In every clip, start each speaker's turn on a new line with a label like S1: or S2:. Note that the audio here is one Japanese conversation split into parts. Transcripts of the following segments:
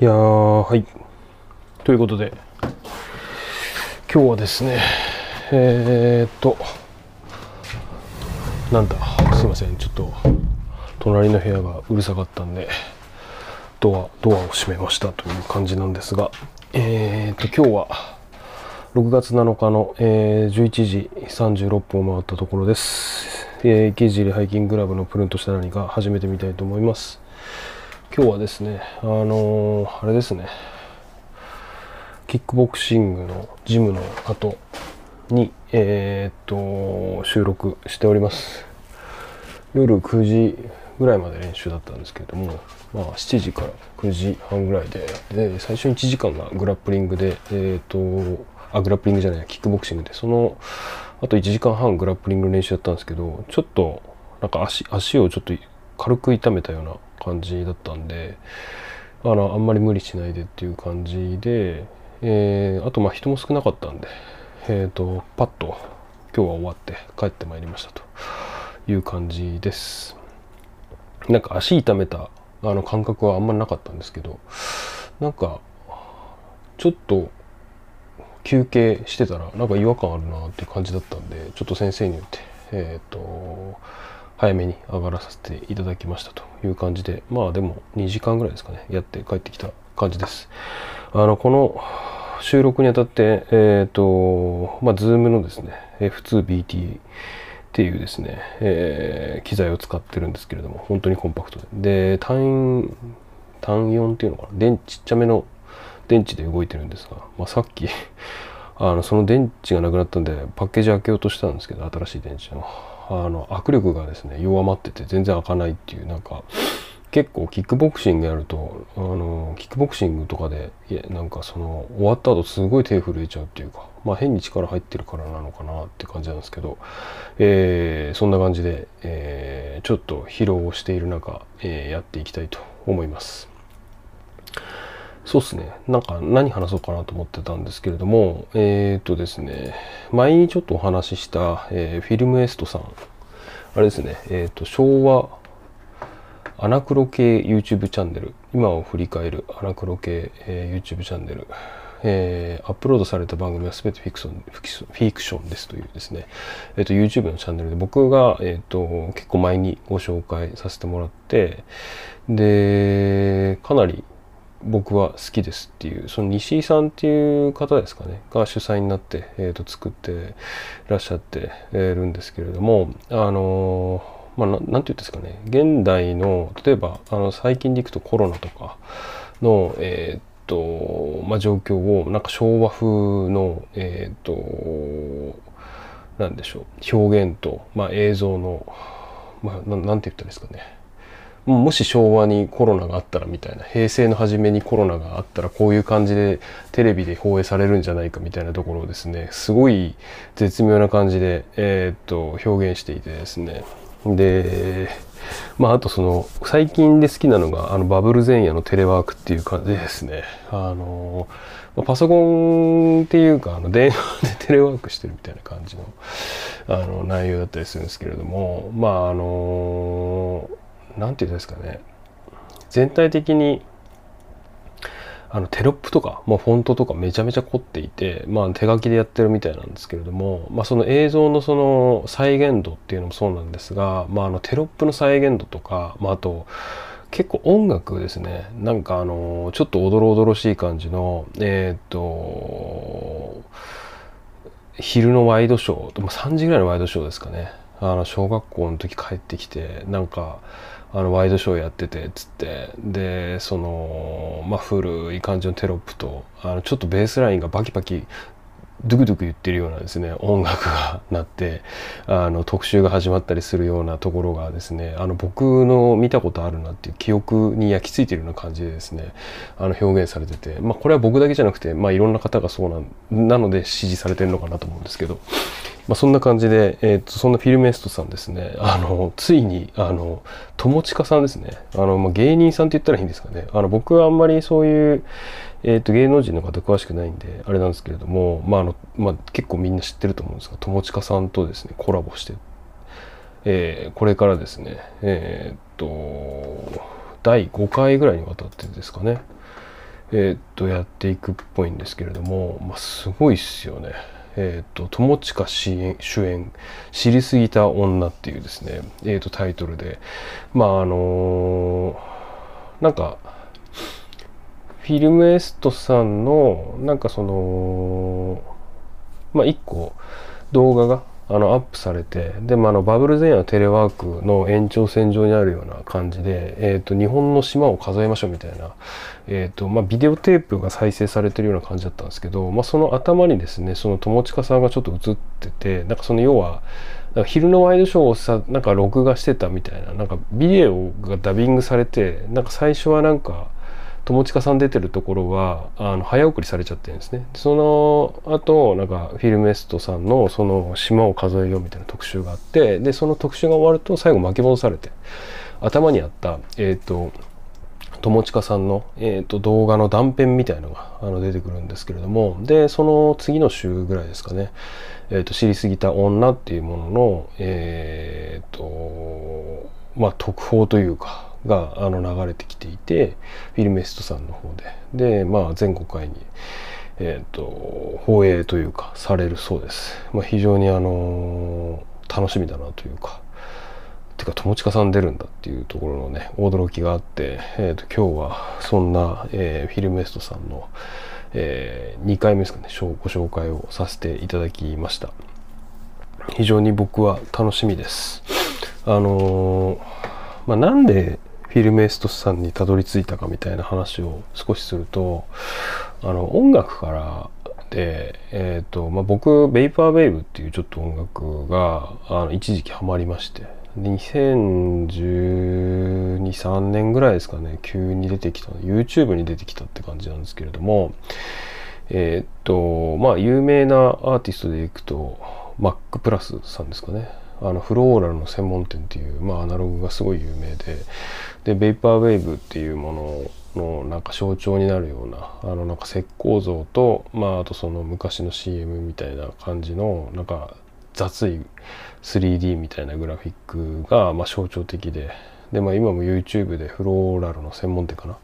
S1: いや、はい。ということで、今日はですね、えー、っと、なんだ、すいません、ちょっと、隣の部屋がうるさかったんで、ドア、ドアを閉めましたという感じなんですが、えー、っと、今日は、6月7日の、えー、11時36分を回ったところです。えー、池尻ハイキングクラブのプルンとした何か始めてみたいと思います。今日はですね、あのーあれですね、キックボクシングのジムの後に、えーっと、収録しております。夜9時ぐらいまで練習だったんですけれども、まあ、7時から9時半ぐらいで、で、最初に1時間がグラップリングで、えーっと、あ、グラップリングじゃない、キックボクシングで、その、あと1時間半グラップリングの練習だったんですけど、ちょっと、なんか足、足をちょっと軽く痛めたような感じだったんで、あの、あんまり無理しないでっていう感じで、えーあと、まあ人も少なかったんで、えっ、と、パッと今日は終わって帰ってまいりましたという感じです。なんか足痛めたあの感覚はあんまりなかったんですけど、なんか、ちょっと休憩してたらなんか違和感あるなっていう感じだったんでちょっと先生に言ってえっ、と早めに上がらさせていただきましたという感じでまあでも2時間ぐらいですかねやって帰ってきた感じです。あのこの収録にあたってえっ、とまあ Zoom のですね F2BT っていうですね、えー機材を使ってるんですけれども本当にコンパクトで。で単単4っていうのかな電池ちっちゃめの電池で動いてるんですが、まあ、さっきあのその電池がなくなったんでパッケージ開けようとしたんですけど新しい電池の。あの握力がですね弱まってて全然開かないっていうなんか結構キックボクシングやるとあのキックボクシングとかでいやなんかその終わった後すごい手震えちゃうっていうかまあ変に力入ってるからなのかなって感じなんですけど、えーそんな感じで、えーちょっと疲労をしている中、えーやっていきたいと思います。そうっすね。なんか何話そうかなと思ってたんですけれども、えっ、とですね、前にちょっとお話しした、えーフィルムエストさん、あれですね、えっ、と、昭和アナクロ系 YouTube チャンネル、今を振り返るアナクロ系、え YouTube チャンネル、えーアップロードされた番組は全てフィクションフィクションフィクションですというですね、えっ、と、YouTube のチャンネルで僕が、えっ、と、結構前にご紹介させてもらって、で、かなり僕は好きですっていうその西井さんっていう方ですかねが主催になって、えー、と作ってらっしゃってるんですけれどもあのーまあななんて言うんですかね現代の例えばあの最近でいくとコロナとかのえっ、とまあ状況をなんか昭和風のえっ、となんでしょう表現と、まあ、映像の、まあ、ななんて言ったらいいですかね。もし昭和にコロナがあったらみたいな平成の初めにコロナがあったらこういう感じでテレビで放映されるんじゃないかみたいなところをですねすごい絶妙な感じで、えーっと表現していてですね。でまああとその最近で好きなのがあのバブル前夜のテレワークっていう感じでですね。あのまあパソコンっていうかあの電話でテレワークしてるみたいな感じのあの内容だったりするんですけれどもまああのなんていうんですかね。全体的にあのテロップとか、まあ、フォントとかめちゃめちゃ凝っていて、まあ、手書きでやってるみたいなんですけれども、まあ、その映像のその再現度っていうのもそうなんですが、まあ、あのテロップの再現度とか、まあ、あと結構音楽ですね。なんかあのちょっとおどろおどろしい感じのえーっと昼のワイドショー、3時ぐらいのワイドショーですかね。あの小学校の時帰ってきてなんかあのワイドショーやっててっつって。でそのまあ古い感じのテロップとあのちょっとベースラインがバキバキドゥクドゥク言ってるようなですね音楽が 鳴ってあの特集が始まったりするようなところがですねあの僕の見たことあるなっていう記憶に焼き付いてるような感じでですねあの表現されてて。まあこれは僕だけじゃなくてまあいろんな方がそうなんなので支持されてるのかなと思うんですけど。まあ、そんな感じで、えー、とそんなフィルメストさんですね。あのついにあの友近さんですね。あの、まあ、芸人さんって言ったらいいんですかね。あの僕はあんまりそういう、えー、と芸能人の方詳しくないんであれなんですけれども、まああのまあ、結構みんな知ってると思うんですが友近さんとですねコラボして、えーこれからですねえっ、と第5回ぐらいにわたってですかねえー、っとやっていくっぽいんですけれども、まあ、すごいっすよね。えーと、友近主演主演「知りすぎた女」っていうですね、えーと、タイトルでまああのー、なんかフィルムエストさんのなんかそのまあ一個動画があのアップされてでもあのバブル前夜のテレワークの延長線上にあるような感じで、えーと、日本の島を数えましょうみたいな、えーとまあ、ビデオテープが再生されてるような感じだったんですけど、まあ、その頭にですねその友近さんがちょっと映っててなんかその要は昼のワイドショーをさなんか録画してたみたいななんかビデオがダビングされてなんか最初はなんか友近さん出てるところはあの早送りされちゃってるんですね。その後なんかフィルムエストさんのその島を数えようみたいな特集があってでその特集が終わると最後巻き戻されて頭にあったえっ、ー、と友近さんの、えーと、動画の断片みたいのがあの出てくるんですけれどもでその次の週ぐらいですかね「えーと、知りすぎた女」っていうもののえっ、ー、とまあ特報というかがあの流れてきていてフィルメストさんの方で。でまあ全国会に、えーと、放映というかされるそうです、まあ、非常にあの楽しみだなというかてか友近さん出るんだっていうところのね驚きがあって、えーと、今日はそんな、えー、フィルメストさんの、えー、2回目ですかねご紹介をさせていただきました。非常に僕は楽しみです。あのー、まあ、なんでフィルメイストスさんにたどり着いたかみたいな話を少しするとあの音楽からで、えーとまあ、僕ベイパーベイブっていうちょっと音楽があの一時期ハマりまして2012,3年ぐらいですかね急に出てきた YouTube に出てきたって感じなんですけれどもえっ、とまあ有名なアーティストでいくとマックプラスさんですかね。あのフローラルの専門店っていう、まあ、アナログがすごい有名ででベイパーウェーブっていうもののなんか象徴になるようなあのなんか石膏像と、まあ、あとその昔の CM みたいな感じのなんか雑い 3D みたいなグラフィックがまあ象徴的でで、まあ、今も YouTube でフローラルの専門店かな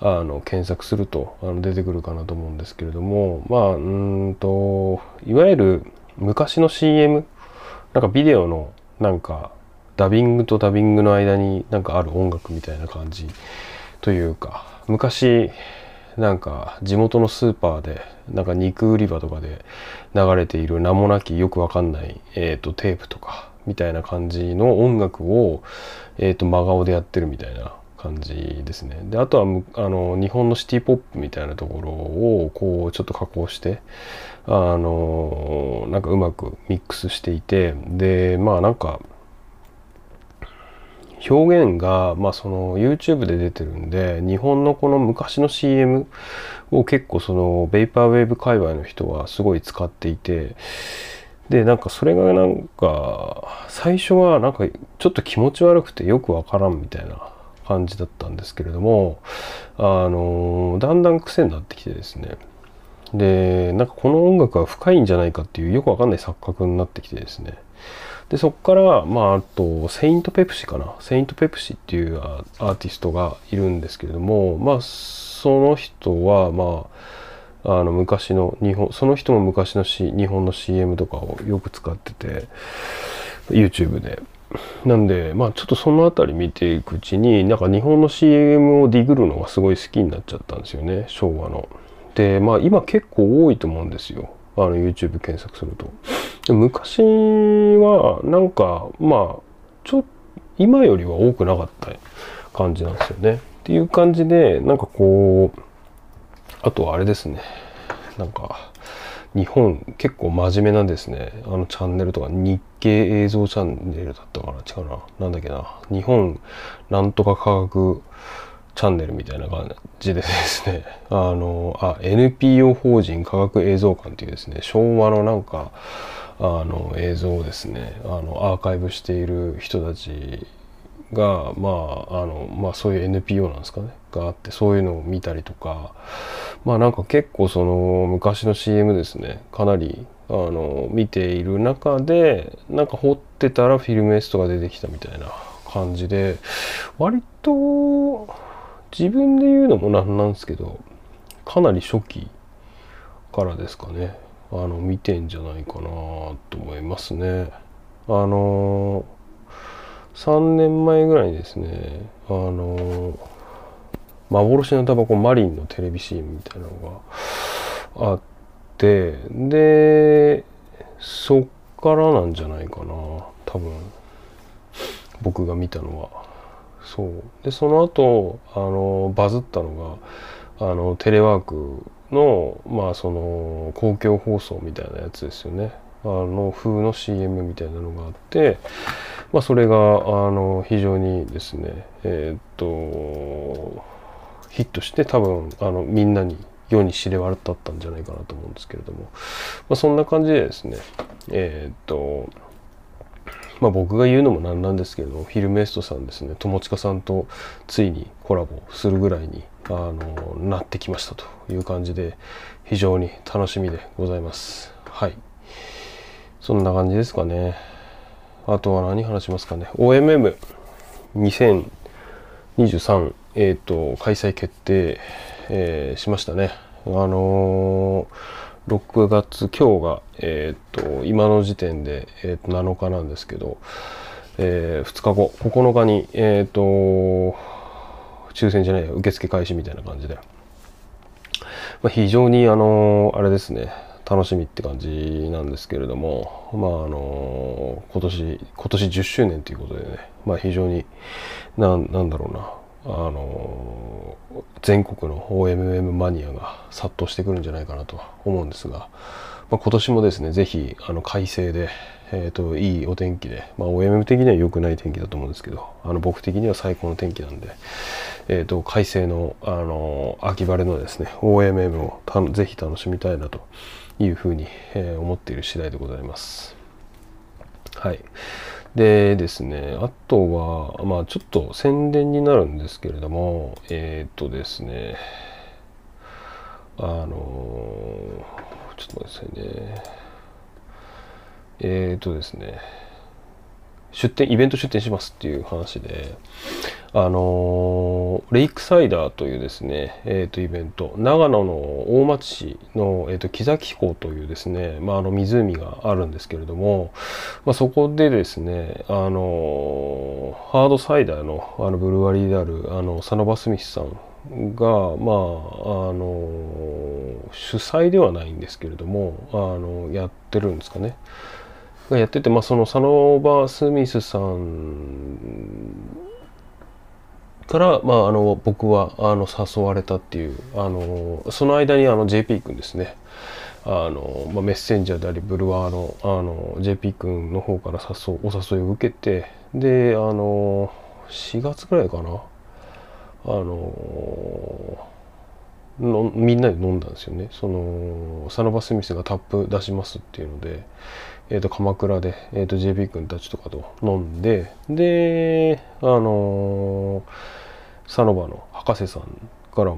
S1: あの検索するとあの出てくるかなと思うんですけれどもまあうんといわゆる昔の CM なんかビデオのなんかダビングとダビングの間になんかある音楽みたいな感じというか昔なんか地元のスーパーでなんか肉売り場とかで流れている名もなきよくわかんない、えーと、テープとかみたいな感じの音楽を、えーと、真顔でやってるみたいな感じですね。であとはあの日本のシティポップみたいなところをこうちょっと加工してあのなんかうまくミックスしていてでまあなんか表現が、まあ、その YouTube で出てるんで日本のこの昔の CM を結構そのベイパーウェーブ界隈の人はすごい使っていてでなんかそれがなんか最初はなんかちょっと気持ち悪くてよくわからんみたいな感じだったんですけれどもあのだんだん癖になってきてですね。でなんかこの音楽は深いんじゃないかっていうよくわかんない錯覚になってきてですね。でそこからまああとセイント・ペプシかな。セイント・ペプシっていうアーティストがいるんですけれどもまあその人はまああの昔の日本その人も昔の、C、日本の CM とかをよく使ってて YouTube で。なんでまあちょっとその辺り見ていくうちになんか日本の CM をディグるのがすごい好きになっちゃったんですよね昭和の。でまあ今結構多いと思うんですよあの YouTube 検索すると。昔はなんかまあちょっと今よりは多くなかった感じなんですよね。っていう感じでなんかこうあとはあれですねなんか日本結構真面目なんですね。あのチャンネルとか。日経映像チャンネルだったかな？違うな。なんだっけな。日本なんとか科学チャンネルみたいな感じでですね。あのあ NPO 法人科学映像館っていうですね。昭和のなんかあの映像をですね。あのアーカイブしている人たちがまああのまあそういう NPO なんですかね。があってそういうのを見たりとかまあなんか結構その昔の CM ですね。かなりあの見ている中でなんか掘ってたらフィルムエストが出てきたみたいな感じで割と自分で言うのもなんなんですけどかなり初期からですかね。あの見てんじゃないかなと思いますね。あの3年前ぐらいにですね。あの幻のタバコマリンのテレビ CM みたいなのがあってでそっからなんじゃないかな多分。僕が見たのは。そう。でその後あのバズったのがあのテレワークのまあその公共放送みたいなやつですよね。あの風の CM みたいなのがあってまあそれがあの非常にですねえー、っとヒットして多分あのみんなに世に知れ渡ったんじゃないかなと思うんですけれども、まあ、そんな感じでですね。えー、っとまあ僕が言うのもなんなんですけどもフィルメストさんですね。友近さんとついにコラボするぐらいにあのなってきましたという感じで非常に楽しみでございます。はい。そんな感じですかね。あとは何話しますかね。OMM2023 えっ、ー、と開催決定、えー、しましたね。あのー、6月今日が、えっ、と今の時点で、えー、と7日なんですけど、えー、2日後9日にえっ、と抽選じゃない受付開始みたいな感じで、まあ、非常にあのあれですね楽しみって感じなんですけれどもまああの今年今年10周年ということでねまあ非常になんなんだろうな。あの全国の OMM マニアが殺到してくるんじゃないかなと思うんですが、まあ、今年もですね是非あの快晴で、えーと、いいお天気で、まあ、OMM 的には良くない天気だと思うんですけどあの僕的には最高の天気なんで、えーと、快晴のあの秋晴れのですね OMM をたぜひ楽しみたいなというふうに、えー、思っている次第でございます。はいでですね、あとは、まあちょっと宣伝になるんですけれども、えっ、とですね、あのちょっと待ってくださいね。えっ、とですね、出店、イベント出店しますっていう話で、あのレイクサイダーというですね、えー、とイベント長野の大町市の、えー、と木崎港というですね、まあ、あの湖があるんですけれども、まあ、そこでですね、あのハードサイダーのあのブルワリーであるあのサノバ・スミスさんが、まあ、あの主催ではないんですけれどもあのやってるんですかね。がやってて、まあ、そのサノバ・スミスさんから、まあ、あの僕はあの誘われたっていうあのその間にあの JP 君ですね。あの、まあ、メッセンジャーでありブルワーのあの JP 君の方から誘お誘いを受けてであの4月ぐらいかな。あののみんなで飲んだんですよね。そのサノバ・スミスがタップ出しますっていうので、えー、と鎌倉で、えー、と JP 君たちとかと飲んでであのーサノバの博士さんから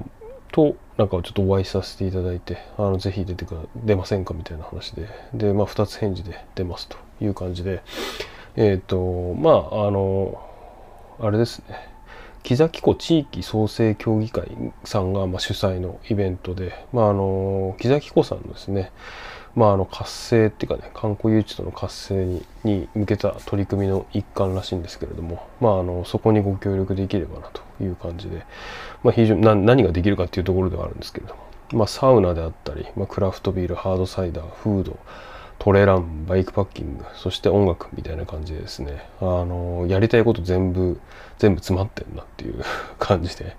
S1: となんかちょっとお会いさせていただいてあのぜひ出てく出ませんかみたいな話で。で、まあ、2つ返事で出ますという感じでえっ、ー、とまああのあれですね。木崎湖地域創生協議会さんがま主催のイベントで、まあ、あの木崎湖さんのですねまあ、あの活性っていうかね観光誘致との活性に向けた取り組みの一環らしいんですけれども、まあ、あのそこにご協力できればなという感じで、まあ、非常に何ができるかっていうところではあるんですけれども、ま、サウナであったり、ま、クラフトビールハードサイダーフードトレランバイクパッキングそして音楽みたいな感じですね。あのやりたいこと全部全部詰まってんなっていう 感じで、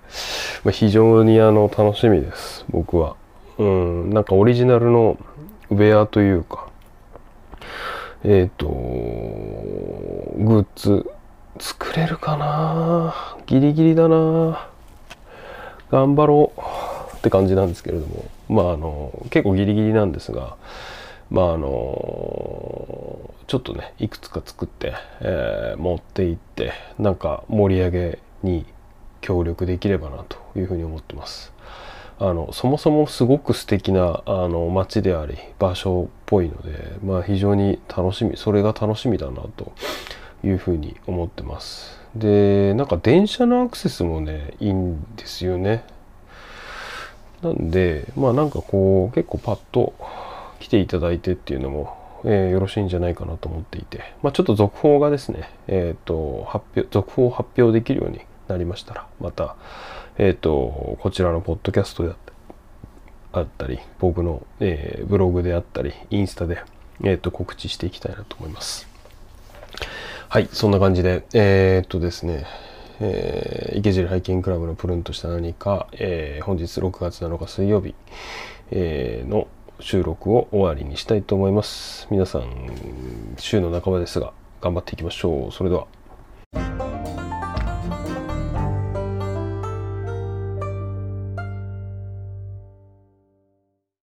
S1: まあ、非常にあの楽しみです僕は。うん、なんかオリジナルのウェアというか、えっ、ー、と、グッズ作れるかなギリギリだな頑張ろうって感じなんですけれども、まああの、結構ギリギリなんですが、まああの、ちょっとね、いくつか作って、えー、持っていって、なんか盛り上げに協力できればなというふうに思ってます。あのそもそもすごく素敵なあの街であり場所っぽいので、まあ、非常に楽しみそれが楽しみだなというふうに思ってますでなんか電車のアクセスもねいいんですよねなんでまあなんかこう結構パッと来ていただいてっていうのも、えー、よろしいんじゃないかなと思っていて、まあ、ちょっと続報がですね、えっ、ー、と発表続報を発表できるようになりましたらまた、えっ、ー、とこちらのポッドキャストであったり僕の、えブログであったりインスタで、えー、と告知していきたいなと思います。はい、そんな感じで、え、っとですね、えー、池尻ハイキングクラブのプルンとした何か、えー、本日6月7日水曜日、えー、の収録を終わりにしたいと思います。皆さん、週の半ばですが、頑張っていきましょう。それでは。